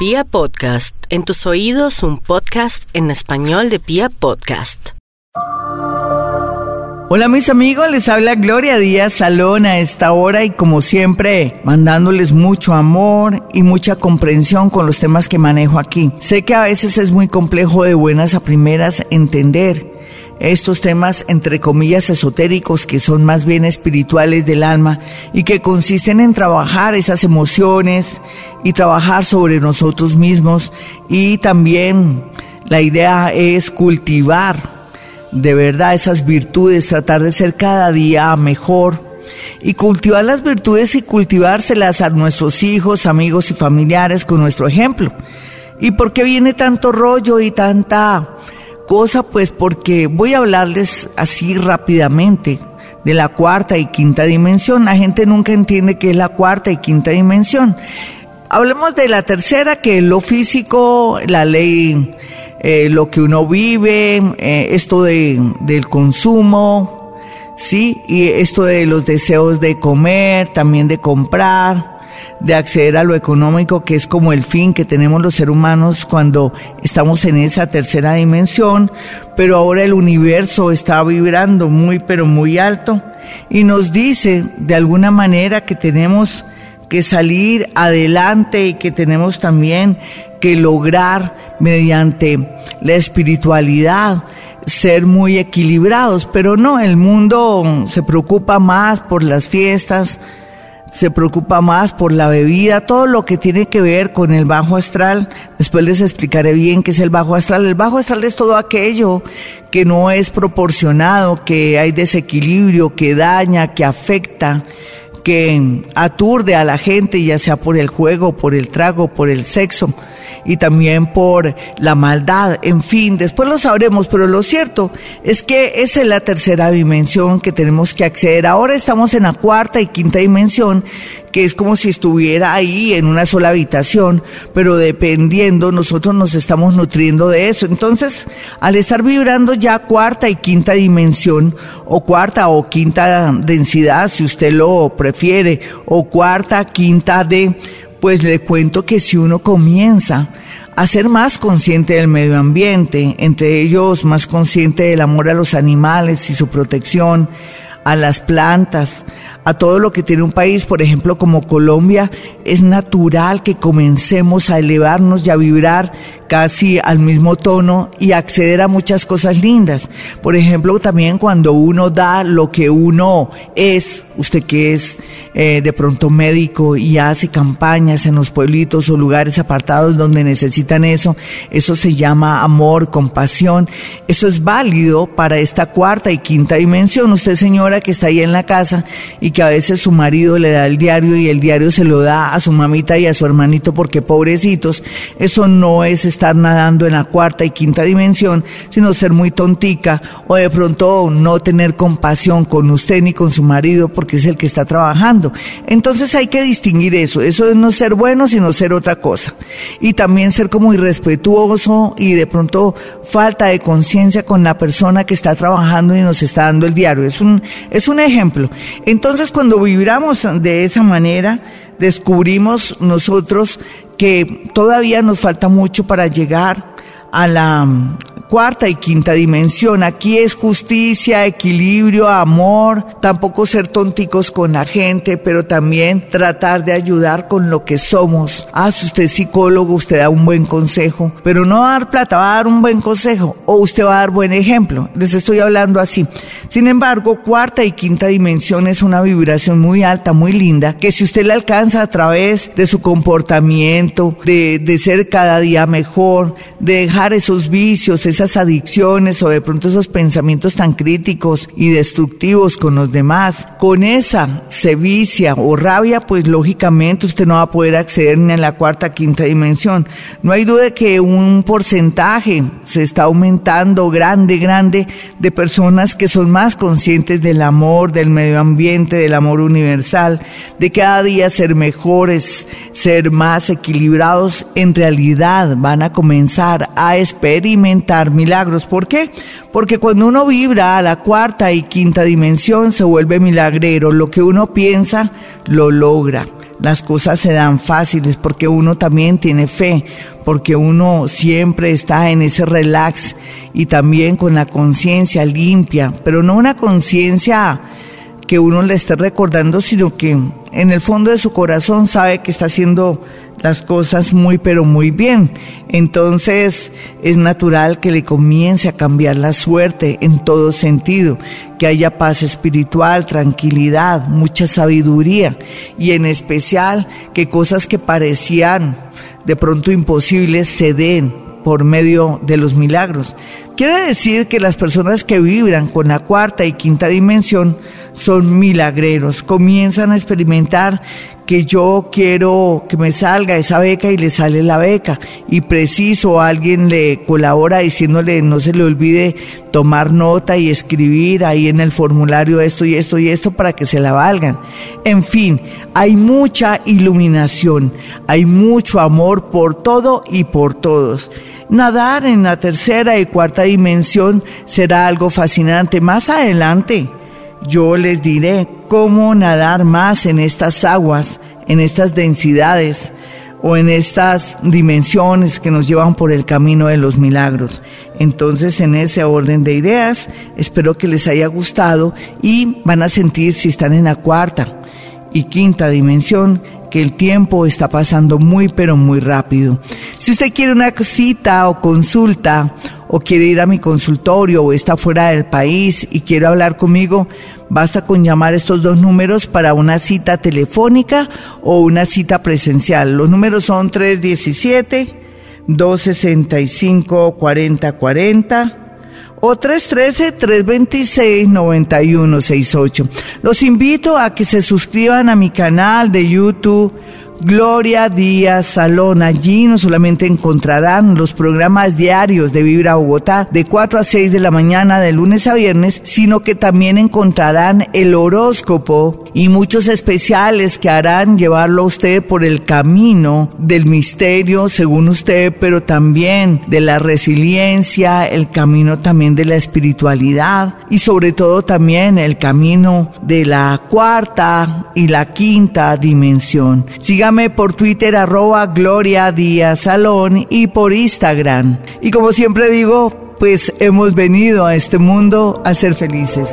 Pia Podcast, en tus oídos un podcast en español de Pia Podcast. Hola mis amigos, les habla Gloria Díaz Salón a esta hora y como siempre mandándoles mucho amor y mucha comprensión con los temas que manejo aquí. Sé que a veces es muy complejo de buenas a primeras entender estos temas entre comillas esotéricos que son más bien espirituales del alma y que consisten en trabajar esas emociones y trabajar sobre nosotros mismos y también la idea es cultivar de verdad esas virtudes, tratar de ser cada día mejor y cultivar las virtudes y cultivárselas a nuestros hijos, amigos y familiares con nuestro ejemplo. ¿Y por qué viene tanto rollo y tanta cosa? Pues porque voy a hablarles así rápidamente de la cuarta y quinta dimensión. La gente nunca entiende qué es la cuarta y quinta dimensión. Hablemos de la tercera, que es lo físico, la ley, eh, lo que uno vive, eh, esto de, del consumo, ¿sí? Y esto de los deseos de comer, también de comprar de acceder a lo económico, que es como el fin que tenemos los seres humanos cuando estamos en esa tercera dimensión, pero ahora el universo está vibrando muy, pero muy alto. Y nos dice de alguna manera que tenemos que salir adelante y que tenemos también que lograr mediante la espiritualidad ser muy equilibrados, pero no, el mundo se preocupa más por las fiestas, se preocupa más por la bebida, todo lo que tiene que ver con el bajo astral. Después les explicaré bien qué es el bajo astral. El bajo astral es todo aquello que no es proporcionado, que hay desequilibrio, que daña, que afecta, que aturde a la gente, ya sea por el juego, por el trago, por el sexo y también por la maldad, en fin, después lo sabremos, pero lo cierto es que esa es la tercera dimensión que tenemos que acceder. Ahora estamos en la cuarta y quinta dimensión, que es como si estuviera ahí en una sola habitación, pero dependiendo, nosotros nos estamos nutriendo de eso. Entonces, al estar vibrando ya cuarta y quinta dimensión, o cuarta o quinta densidad, si usted lo prefiere, o cuarta, quinta de pues le cuento que si uno comienza a ser más consciente del medio ambiente, entre ellos más consciente del amor a los animales y su protección, a las plantas, a todo lo que tiene un país, por ejemplo, como Colombia, es natural que comencemos a elevarnos y a vibrar casi al mismo tono y acceder a muchas cosas lindas. Por ejemplo, también cuando uno da lo que uno es, usted que es eh, de pronto médico y hace campañas en los pueblitos o lugares apartados donde necesitan eso, eso se llama amor, compasión. Eso es válido para esta cuarta y quinta dimensión. Usted, señora, que está ahí en la casa y que a veces su marido le da el diario y el diario se lo da a su mamita y a su hermanito porque pobrecitos, eso no es estar nadando en la cuarta y quinta dimensión, sino ser muy tontica o de pronto no tener compasión con usted ni con su marido porque es el que está trabajando. Entonces hay que distinguir eso. Eso es no ser bueno, sino ser otra cosa. Y también ser como irrespetuoso y de pronto falta de conciencia con la persona que está trabajando y nos está dando el diario. Es un, es un ejemplo. Entonces cuando vibramos de esa manera, descubrimos nosotros que todavía nos falta mucho para llegar a la cuarta y quinta dimensión. Aquí es justicia, equilibrio, amor, tampoco ser tonticos con la gente, pero también tratar de ayudar con lo que somos. Ah, si usted es psicólogo, usted da un buen consejo, pero no dar plata, va a dar un buen consejo o usted va a dar buen ejemplo. Les estoy hablando así. Sin embargo, cuarta y quinta dimensión es una vibración muy alta, muy linda, que si usted la alcanza a través de su comportamiento, de, de ser cada día mejor, de dejar esos vicios, esas adicciones o de pronto esos pensamientos tan críticos y destructivos con los demás, con esa sevicia o rabia, pues lógicamente usted no va a poder acceder ni a la cuarta, quinta dimensión. No hay duda de que un porcentaje se está aumentando grande, grande de personas que son más conscientes del amor, del medio ambiente, del amor universal, de cada día ser mejores, ser más equilibrados, en realidad van a comenzar a experimentar milagros. ¿Por qué? Porque cuando uno vibra a la cuarta y quinta dimensión se vuelve milagrero. Lo que uno piensa lo logra. Las cosas se dan fáciles porque uno también tiene fe, porque uno siempre está en ese relax y también con la conciencia limpia, pero no una conciencia que uno le esté recordando, sino que en el fondo de su corazón sabe que está haciendo las cosas muy pero muy bien. Entonces es natural que le comience a cambiar la suerte en todo sentido, que haya paz espiritual, tranquilidad, mucha sabiduría y en especial que cosas que parecían de pronto imposibles se den por medio de los milagros. Quiere decir que las personas que vibran con la cuarta y quinta dimensión son milagreros, comienzan a experimentar que yo quiero que me salga esa beca y le sale la beca y preciso alguien le colabora diciéndole no se le olvide tomar nota y escribir ahí en el formulario esto y esto y esto para que se la valgan. En fin, hay mucha iluminación, hay mucho amor por todo y por todos. Nadar en la tercera y cuarta dimensión será algo fascinante más adelante yo les diré cómo nadar más en estas aguas, en estas densidades o en estas dimensiones que nos llevan por el camino de los milagros. Entonces, en ese orden de ideas, espero que les haya gustado y van a sentir si están en la cuarta y quinta dimensión que el tiempo está pasando muy pero muy rápido. Si usted quiere una cita o consulta o quiere ir a mi consultorio o está fuera del país y quiere hablar conmigo, basta con llamar estos dos números para una cita telefónica o una cita presencial. Los números son 317 265 4040 o 313-326-9168. Los invito a que se suscriban a mi canal de YouTube Gloria Díaz Salón. Allí no solamente encontrarán los programas diarios de Vibra Bogotá de 4 a 6 de la mañana de lunes a viernes, sino que también encontrarán el horóscopo y muchos especiales que harán llevarlo a usted por el camino del misterio, según usted, pero también de la resiliencia, el camino también de la espiritualidad y sobre todo también el camino de la cuarta y la quinta dimensión. Por Twitter arroba Gloria Díaz Salón y por Instagram. Y como siempre digo, pues hemos venido a este mundo a ser felices.